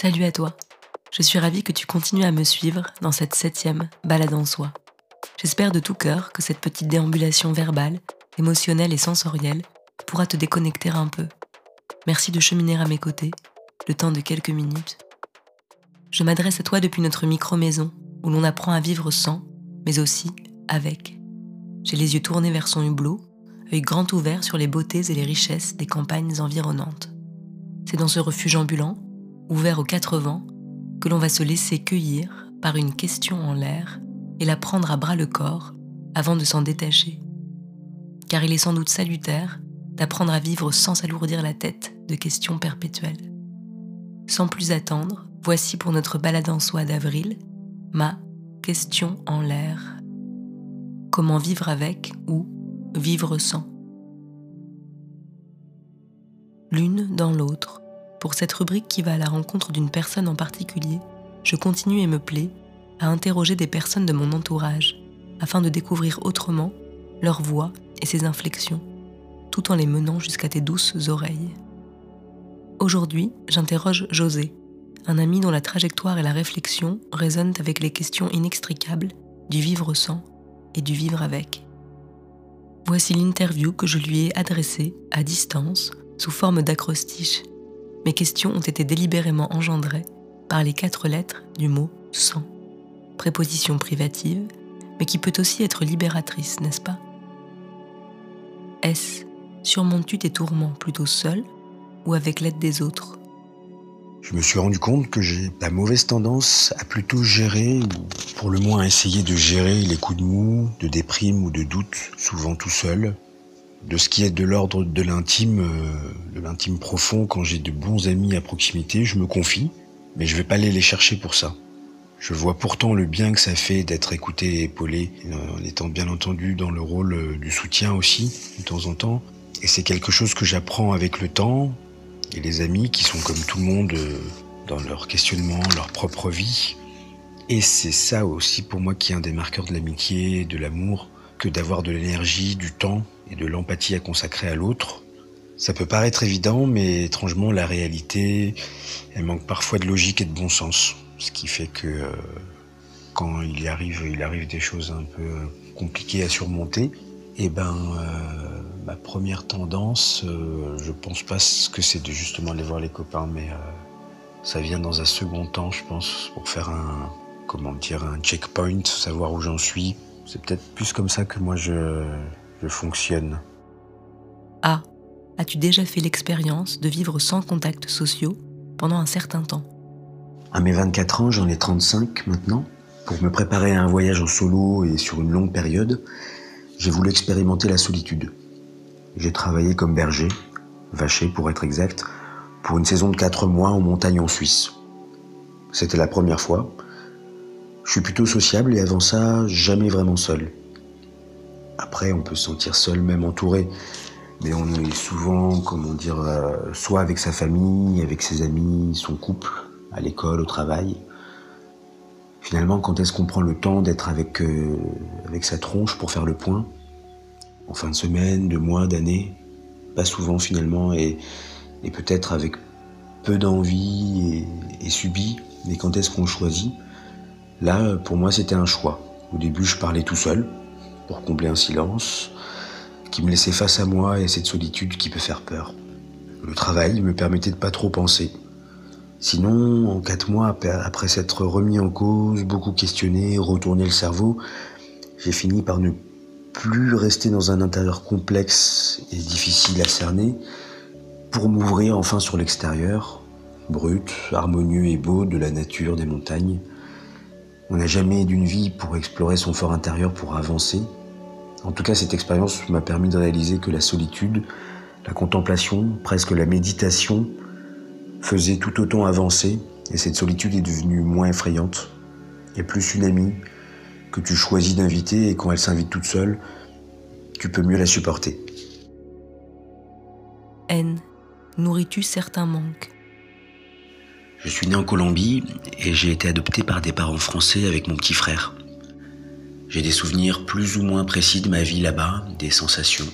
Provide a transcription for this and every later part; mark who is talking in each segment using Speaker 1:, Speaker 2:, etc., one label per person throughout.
Speaker 1: Salut à toi. Je suis ravie que tu continues à me suivre dans cette septième balade en soi. J'espère de tout cœur que cette petite déambulation verbale, émotionnelle et sensorielle pourra te déconnecter un peu. Merci de cheminer à mes côtés, le temps de quelques minutes. Je m'adresse à toi depuis notre micro-maison, où l'on apprend à vivre sans, mais aussi avec. J'ai les yeux tournés vers son hublot, œil grand ouvert sur les beautés et les richesses des campagnes environnantes. C'est dans ce refuge ambulant, ouvert aux quatre vents, que l'on va se laisser cueillir par une question en l'air et la prendre à bras le corps avant de s'en détacher. Car il est sans doute salutaire d'apprendre à vivre sans s'alourdir la tête de questions perpétuelles. Sans plus attendre, voici pour notre balade en soi d'avril ma question en l'air. Comment vivre avec ou vivre sans? L'une dans l'autre, pour cette rubrique qui va à la rencontre d'une personne en particulier, je continue et me plais à interroger des personnes de mon entourage afin de découvrir autrement leur voix et ses inflexions, tout en les menant jusqu'à tes douces oreilles. Aujourd'hui, j'interroge José, un ami dont la trajectoire et la réflexion résonnent avec les questions inextricables du vivre sans et du vivre avec. Voici l'interview que je lui ai adressée à distance sous forme d'acrostiche. Mes questions ont été délibérément engendrées par les quatre lettres du mot sans préposition privative, mais qui peut aussi être libératrice, n'est-ce pas? S. Surmontes-tu tes tourments plutôt seul ou avec l'aide des autres?
Speaker 2: Je me suis rendu compte que j'ai la mauvaise tendance à plutôt gérer, ou pour le moins essayer de gérer les coups de mou, de déprime ou de doute, souvent tout seul. De ce qui est de l'ordre de l'intime, euh, de l'intime profond, quand j'ai de bons amis à proximité, je me confie, mais je vais pas aller les chercher pour ça. Je vois pourtant le bien que ça fait d'être écouté et épaulé, en étant bien entendu dans le rôle euh, du soutien aussi, de temps en temps. Et c'est quelque chose que j'apprends avec le temps, et les amis qui sont comme tout le monde euh, dans leur questionnement, leur propre vie. Et c'est ça aussi pour moi qui est un des marqueurs de l'amitié, de l'amour, que d'avoir de l'énergie, du temps et de l'empathie à consacrer à l'autre. Ça peut paraître évident, mais étrangement, la réalité, elle manque parfois de logique et de bon sens. Ce qui fait que euh, quand il arrive, il arrive des choses un peu compliquées à surmonter, et eh ben, euh, ma première tendance, euh, je pense pas que c'est de justement aller voir les copains, mais ça vient dans un second temps, je pense, pour faire un, comment dire, un checkpoint, savoir où j'en suis. C'est peut-être plus comme ça que moi je, je fonctionne.
Speaker 1: A. As-tu déjà fait l'expérience de vivre sans contacts sociaux pendant un certain temps?
Speaker 2: À mes 24 ans, j'en ai 35 maintenant. Pour me préparer à un voyage en solo et sur une longue période, j'ai voulu expérimenter la solitude. J'ai travaillé comme berger, vacher pour être exact, pour une saison de 4 mois en montagne en Suisse. C'était la première fois. Je suis plutôt sociable et avant ça, jamais vraiment seul. Après, on peut se sentir seul, même entouré. Mais on est souvent, comment dire, euh, soit avec sa famille, avec ses amis, son couple, à l'école, au travail. Finalement, quand est-ce qu'on prend le temps d'être avec, euh, avec sa tronche pour faire le point? En fin de semaine, de mois, d'années Pas souvent finalement, et, et peut-être avec peu d'envie et, et subi, mais quand est-ce qu'on choisit? Là, pour moi, c'était un choix. Au début, je parlais tout seul, pour combler un silence, qui me laissait face à moi et cette solitude qui peut faire peur. Le travail me permettait de pas trop penser, Sinon, en quatre mois, après s'être remis en cause, beaucoup questionné, retourné le cerveau, j'ai fini par ne plus rester dans un intérieur complexe et difficile à cerner, pour m'ouvrir enfin sur l'extérieur, brut, harmonieux et beau de la nature, des montagnes. On n'a jamais d'une vie pour explorer son fort intérieur, pour avancer. En tout cas, cette expérience m'a permis de réaliser que la solitude, la contemplation, presque la méditation, faisait tout autant avancer et cette solitude est devenue moins effrayante et plus une amie que tu choisis d'inviter et quand elle s'invite toute seule, tu peux mieux la supporter.
Speaker 1: N. Nourris-tu certains manques?
Speaker 2: Je suis né en Colombie et j'ai été adopté par des parents français avec mon petit frère. J'ai des souvenirs plus ou moins précis de ma vie là-bas, des sensations.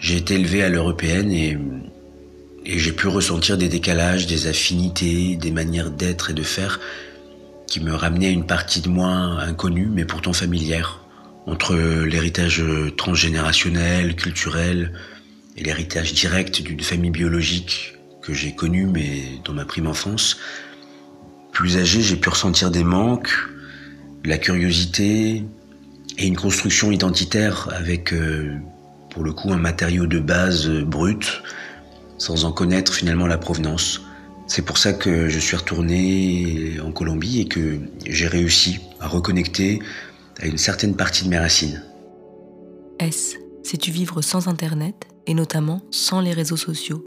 Speaker 2: J'ai été élevé à l'européenne et j'ai pu ressentir des décalages, des affinités, des manières d'être et de faire qui me ramenaient à une partie de moi inconnue mais pourtant familière. Entre l'héritage transgénérationnel, culturel et l'héritage direct d'une famille biologique que j'ai connue mais dans ma prime enfance, plus âgé, j'ai pu ressentir des manques, la curiosité et une construction identitaire avec, euh, pour le coup, un matériau de base brut, sans en connaître finalement la provenance. C'est pour ça que je suis retourné en Colombie et que j'ai réussi à reconnecter à une certaine partie de mes racines.
Speaker 1: S, sais-tu vivre sans Internet et notamment sans les réseaux sociaux?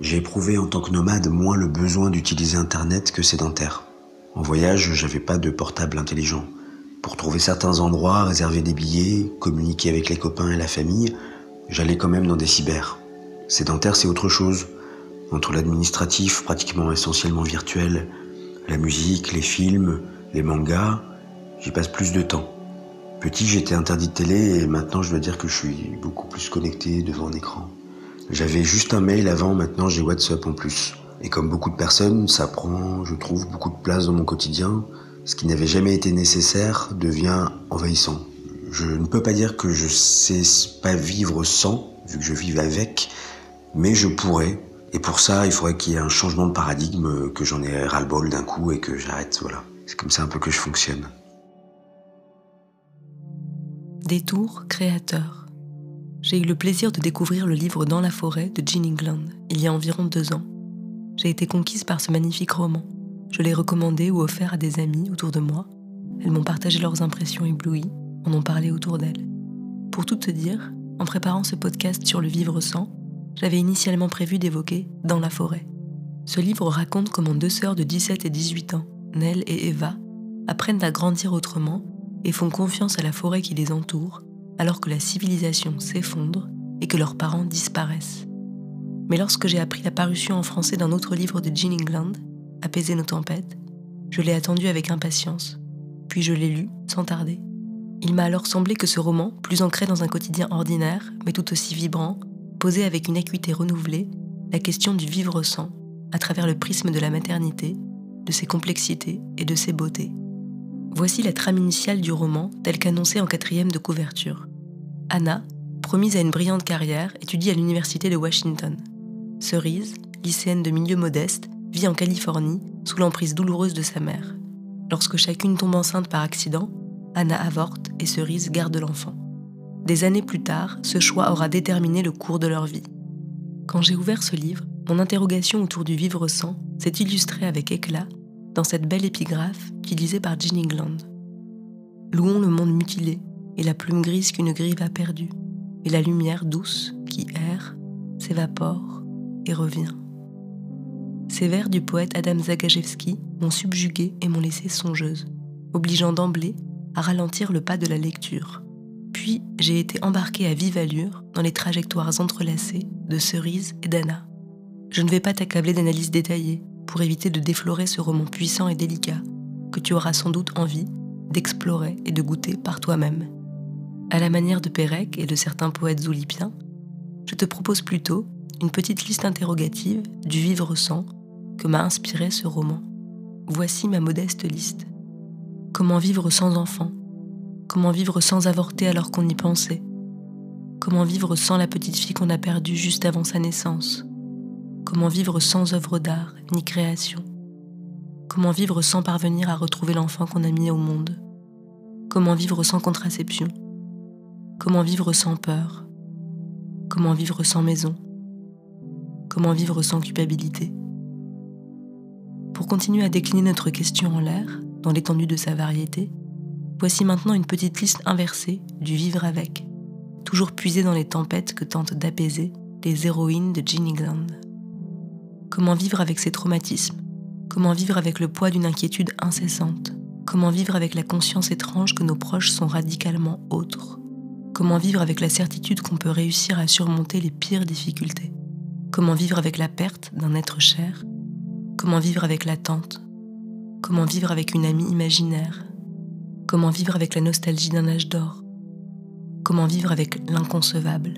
Speaker 2: J'ai éprouvé en tant que nomade moins le besoin d'utiliser Internet que sédentaire. En voyage, j'avais pas de portable intelligent. Pour trouver certains endroits, réserver des billets, communiquer avec les copains et la famille, j'allais quand même dans des cyber. Sédentaire, c'est autre chose. Entre l'administratif, pratiquement essentiellement virtuel, la musique, les films, les mangas, j'y passe plus de temps. Petit, j'étais interdit de télé et maintenant je dois dire que je suis beaucoup plus connecté devant un écran. J'avais juste un mail avant, maintenant j'ai WhatsApp en plus. Et comme beaucoup de personnes, ça prend, je trouve, beaucoup de place dans mon quotidien. Ce qui n'avait jamais été nécessaire devient envahissant. Je ne peux pas dire que je sais pas vivre sans, vu que je vive avec, mais je pourrais. Et pour ça, il faudrait qu'il y ait un changement de paradigme, que j'en ai ras-le-bol d'un coup et que j'arrête, voilà. C'est comme ça un peu que je fonctionne.
Speaker 1: Détour créateur. J'ai eu le plaisir de découvrir le livre Dans la forêt de Jean England il y a environ deux ans. J'ai été conquise par ce magnifique roman. Je l'ai recommandé ou offert à des amis autour de moi. Elles m'ont partagé leurs impressions éblouies, en ont parlé autour d'elles. Pour tout te dire, en préparant ce podcast sur le vivre sans, j'avais initialement prévu d'évoquer Dans la forêt. Ce livre raconte comment deux sœurs de 17 et 18 ans, Nell et Eva, apprennent à grandir autrement et font confiance à la forêt qui les entoure alors que la civilisation s'effondre et que leurs parents disparaissent. Mais lorsque j'ai appris la parution en français d'un autre livre de Jean England, Apaiser nos tempêtes, je l'ai attendu avec impatience, puis je l'ai lu sans tarder. Il m'a alors semblé que ce roman, plus ancré dans un quotidien ordinaire, mais tout aussi vibrant, posait avec une acuité renouvelée la question du vivre sans, à travers le prisme de la maternité, de ses complexités et de ses beautés. Voici la trame initiale du roman telle qu'annoncée en quatrième de couverture. Anna, promise à une brillante carrière, étudie à l'université de Washington. Cerise, lycéenne de milieu modeste, vit en Californie sous l'emprise douloureuse de sa mère. Lorsque chacune tombe enceinte par accident, Anna avorte et Cerise garde l'enfant. Des années plus tard, ce choix aura déterminé le cours de leur vie. Quand j'ai ouvert ce livre, mon interrogation autour du vivre sans s'est illustrée avec éclat dans cette belle épigraphe utilisée par Jean England. Louons le monde mutilé et la plume grise qu'une grive a perdue, et la lumière douce qui erre, s'évapore et revient. Ces vers du poète Adam Zagajewski m'ont subjuguée et m'ont laissée songeuse, obligeant d'emblée à ralentir le pas de la lecture. Puis j'ai été embarquée à vive allure dans les trajectoires entrelacées de Cerise et d'Anna. Je ne vais pas t'accabler d'analyses détaillées pour éviter de déflorer ce roman puissant et délicat que tu auras sans doute envie d'explorer et de goûter par toi-même. À la manière de Pérec et de certains poètes oulipiens, je te propose plutôt une petite liste interrogative du vivre sans que m'a inspiré ce roman. Voici ma modeste liste. Comment vivre sans enfant Comment vivre sans avorter alors qu'on y pensait? Comment vivre sans la petite fille qu'on a perdue juste avant sa naissance? Comment vivre sans œuvre d'art ni création? Comment vivre sans parvenir à retrouver l'enfant qu'on a mis au monde? Comment vivre sans contraception? Comment vivre sans peur? Comment vivre sans maison? Comment vivre sans culpabilité? Pour continuer à décliner notre question en l'air, dans l'étendue de sa variété, voici maintenant une petite liste inversée du vivre avec, toujours puisée dans les tempêtes que tentent d'apaiser les héroïnes de Jean England. Comment vivre avec ses traumatismes? Comment vivre avec le poids d'une inquiétude incessante? Comment vivre avec la conscience étrange que nos proches sont radicalement autres? Comment vivre avec la certitude qu'on peut réussir à surmonter les pires difficultés? Comment vivre avec la perte d'un être cher? Comment vivre avec l'attente? Comment vivre avec une amie imaginaire? Comment vivre avec la nostalgie d'un âge d'or? Comment vivre avec l'inconcevable?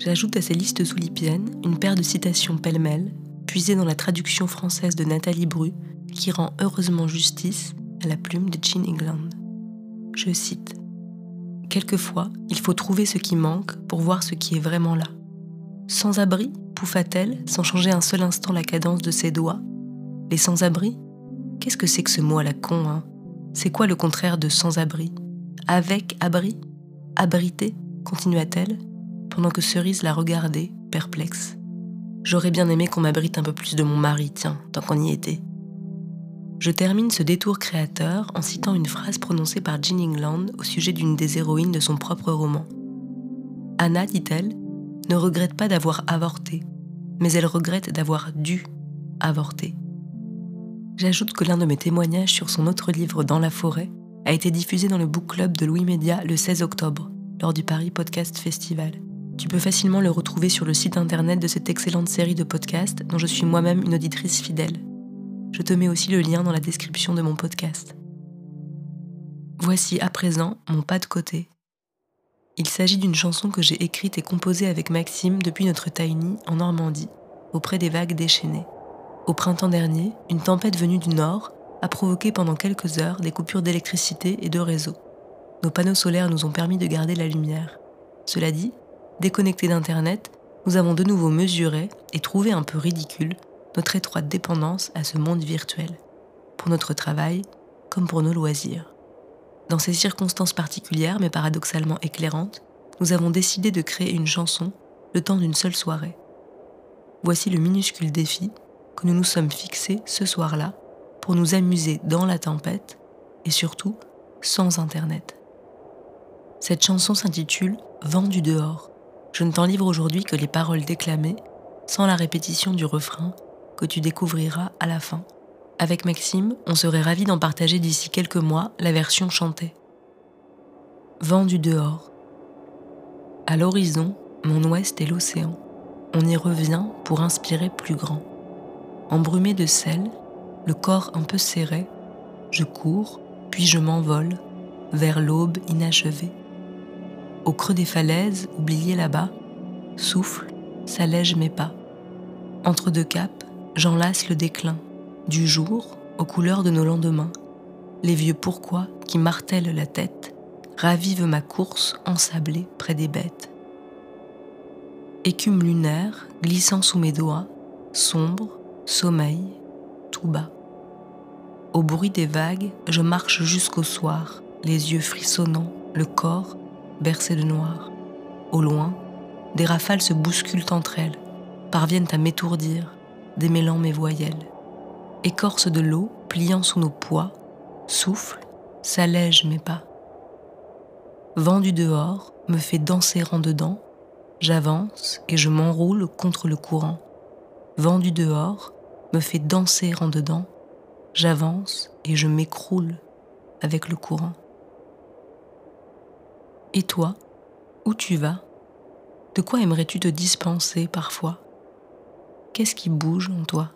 Speaker 1: J'ajoute à ces listes soulipiennes une paire de citations pêle-mêle, puisées dans la traduction française de Nathalie Bru, qui rend heureusement justice à la plume de Jean England. Je cite Quelquefois, il faut trouver ce qui manque pour voir ce qui est vraiment là. Sans abri, pouffa-t-elle, sans changer un seul instant la cadence de ses doigts? Les sans-abri? Qu'est-ce que c'est que ce mot à la con, hein? C'est quoi le contraire de sans-abri? Avec abri? Abrité? continua-t-elle, pendant que Cerise la regardait, perplexe. J'aurais bien aimé qu'on m'abrite un peu plus de mon mari, tiens, tant qu'on y était. Je termine ce détour créateur en citant une phrase prononcée par Jean England au sujet d'une des héroïnes de son propre roman. Anna, dit-elle, ne regrette pas d'avoir avorté, mais elle regrette d'avoir dû avorter. J'ajoute que l'un de mes témoignages sur son autre livre Dans la forêt a été diffusé dans le book club de Louis Média le 16 octobre, lors du Paris Podcast Festival. Tu peux facilement le retrouver sur le site internet de cette excellente série de podcasts dont je suis moi-même une auditrice fidèle. Je te mets aussi le lien dans la description de mon podcast. Voici à présent mon pas de côté. Il s'agit d'une chanson que j'ai écrite et composée avec Maxime depuis notre tiny en Normandie, auprès des vagues déchaînées. Au printemps dernier, une tempête venue du nord a provoqué pendant quelques heures des coupures d'électricité et de réseau. Nos panneaux solaires nous ont permis de garder la lumière. Cela dit, déconnectés d'Internet, nous avons de nouveau mesuré et trouvé un peu ridicule notre étroite dépendance à ce monde virtuel, pour notre travail comme pour nos loisirs. Dans ces circonstances particulières mais paradoxalement éclairantes, nous avons décidé de créer une chanson le temps d'une seule soirée. Voici le minuscule défi que nous nous sommes fixés ce soir-là pour nous amuser dans la tempête et surtout sans Internet. Cette chanson s'intitule Vent du dehors. Je ne t'en livre aujourd'hui que les paroles déclamées, sans la répétition du refrain que tu découvriras à la fin. Avec Maxime, on serait ravis d'en partager d'ici quelques mois la version chantée. Vent du dehors. À l'horizon, mon ouest est l'océan. On y revient pour inspirer plus grand. Embrumé de sel, le corps un peu serré, je cours, puis je m'envole vers l'aube inachevée. Au creux des falaises, oubliées là-bas, souffle, s'allège mes pas. Entre deux caps, j'enlace le déclin, du jour aux couleurs de nos lendemains. Les vieux pourquoi qui martèlent la tête ravivent ma course ensablée près des bêtes. Écume lunaire glissant sous mes doigts, sombre, sommeil, tout bas. Au bruit des vagues, je marche jusqu'au soir, les yeux frissonnants, le corps bercé de noir. Au loin, des rafales se bousculent entre elles, parviennent à m'étourdir, démêlant mes voyelles. Écorce de l'eau, pliant sous nos poids, souffle, s'allège mes pas. Vent du dehors me fait danser en dedans, j'avance et je m'enroule contre le courant. Vent du dehors me fait danser en dedans, j'avance et je m'écroule avec le courant. Et toi, où tu vas? De quoi aimerais-tu te dispenser parfois? Qu'est-ce qui bouge en toi?